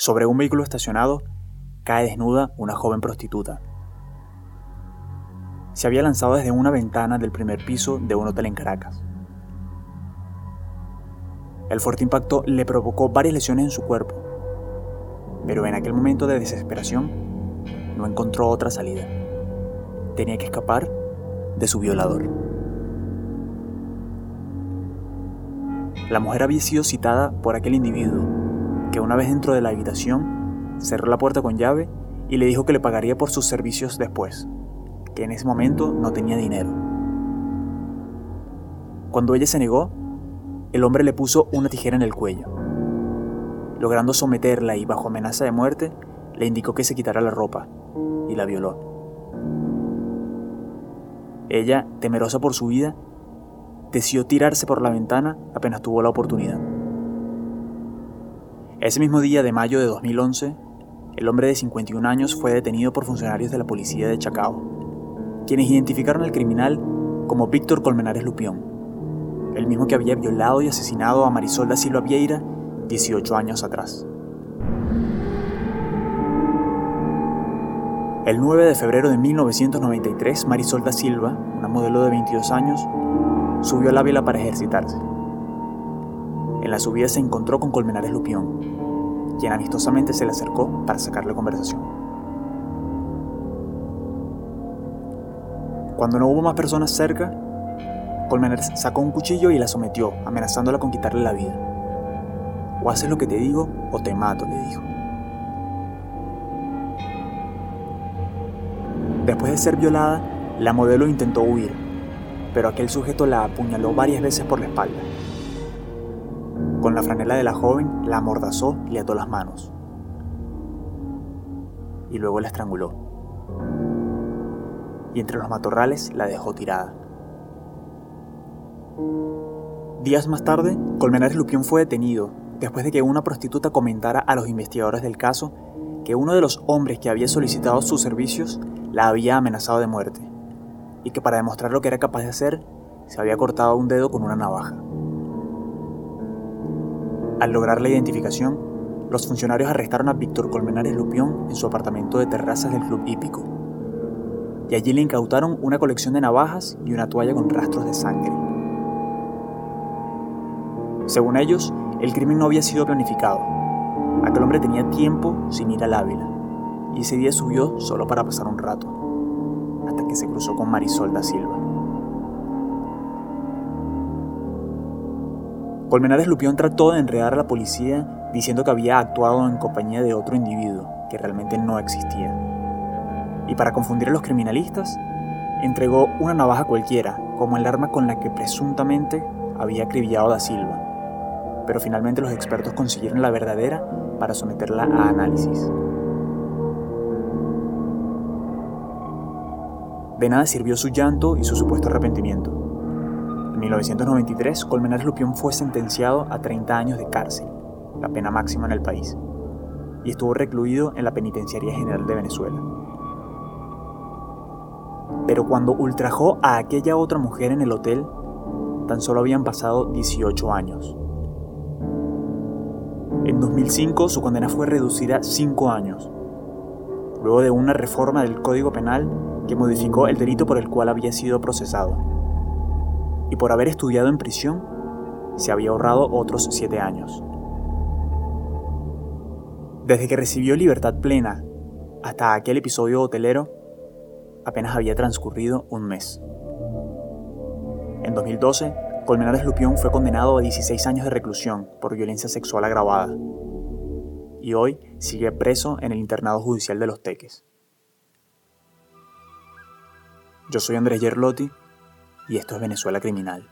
Sobre un vehículo estacionado, cae desnuda una joven prostituta. Se había lanzado desde una ventana del primer piso de un hotel en Caracas. El fuerte impacto le provocó varias lesiones en su cuerpo, pero en aquel momento de desesperación no encontró otra salida. Tenía que escapar de su violador. La mujer había sido citada por aquel individuo, que una vez dentro de la habitación cerró la puerta con llave y le dijo que le pagaría por sus servicios después, que en ese momento no tenía dinero. Cuando ella se negó, el hombre le puso una tijera en el cuello. Logrando someterla y bajo amenaza de muerte, le indicó que se quitara la ropa y la violó. Ella, temerosa por su vida, decidió tirarse por la ventana apenas tuvo la oportunidad. Ese mismo día de mayo de 2011, el hombre de 51 años fue detenido por funcionarios de la policía de Chacao, quienes identificaron al criminal como Víctor Colmenares Lupión, el mismo que había violado y asesinado a Marisol da Silva Vieira 18 años atrás. El 9 de febrero de 1993, Marisol da Silva, una modelo de 22 años, subió al Ávila para ejercitarse. En la subida se encontró con Colmenares Lupión, quien amistosamente se le acercó para sacarle conversación. Cuando no hubo más personas cerca, Colmenares sacó un cuchillo y la sometió, amenazándola con quitarle la vida. O haces lo que te digo o te mato, le dijo. Después de ser violada, la modelo intentó huir, pero aquel sujeto la apuñaló varias veces por la espalda. Con la franela de la joven, la amordazó y le ató las manos. Y luego la estranguló. Y entre los matorrales la dejó tirada. Días más tarde, Colmenares Lupión fue detenido después de que una prostituta comentara a los investigadores del caso que uno de los hombres que había solicitado sus servicios la había amenazado de muerte y que para demostrar lo que era capaz de hacer se había cortado un dedo con una navaja. Al lograr la identificación, los funcionarios arrestaron a Víctor Colmenares Lupión en su apartamento de terrazas del Club Hípico. Y allí le incautaron una colección de navajas y una toalla con rastros de sangre. Según ellos, el crimen no había sido planificado. Aquel hombre tenía tiempo sin ir al Ávila, y ese día subió solo para pasar un rato, hasta que se cruzó con Marisol da Silva. Colmenares Lupión trató de enredar a la policía diciendo que había actuado en compañía de otro individuo que realmente no existía. Y para confundir a los criminalistas, entregó una navaja cualquiera como el arma con la que presuntamente había acribillado a Silva pero finalmente los expertos consiguieron la verdadera para someterla a análisis. De nada sirvió su llanto y su supuesto arrepentimiento. En 1993, Colmenares Lupión fue sentenciado a 30 años de cárcel, la pena máxima en el país, y estuvo recluido en la Penitenciaría General de Venezuela. Pero cuando ultrajó a aquella otra mujer en el hotel, tan solo habían pasado 18 años. En 2005 su condena fue reducida a 5 años, luego de una reforma del Código Penal que modificó el delito por el cual había sido procesado. Y por haber estudiado en prisión, se había ahorrado otros 7 años. Desde que recibió libertad plena hasta aquel episodio hotelero, apenas había transcurrido un mes. En 2012, Colmenares Lupión fue condenado a 16 años de reclusión por violencia sexual agravada y hoy sigue preso en el internado judicial de Los Teques. Yo soy Andrés Gerlotti y esto es Venezuela Criminal.